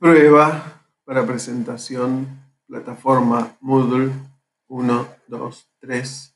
Prueba para presentación, plataforma Moodle 1, 2, 3.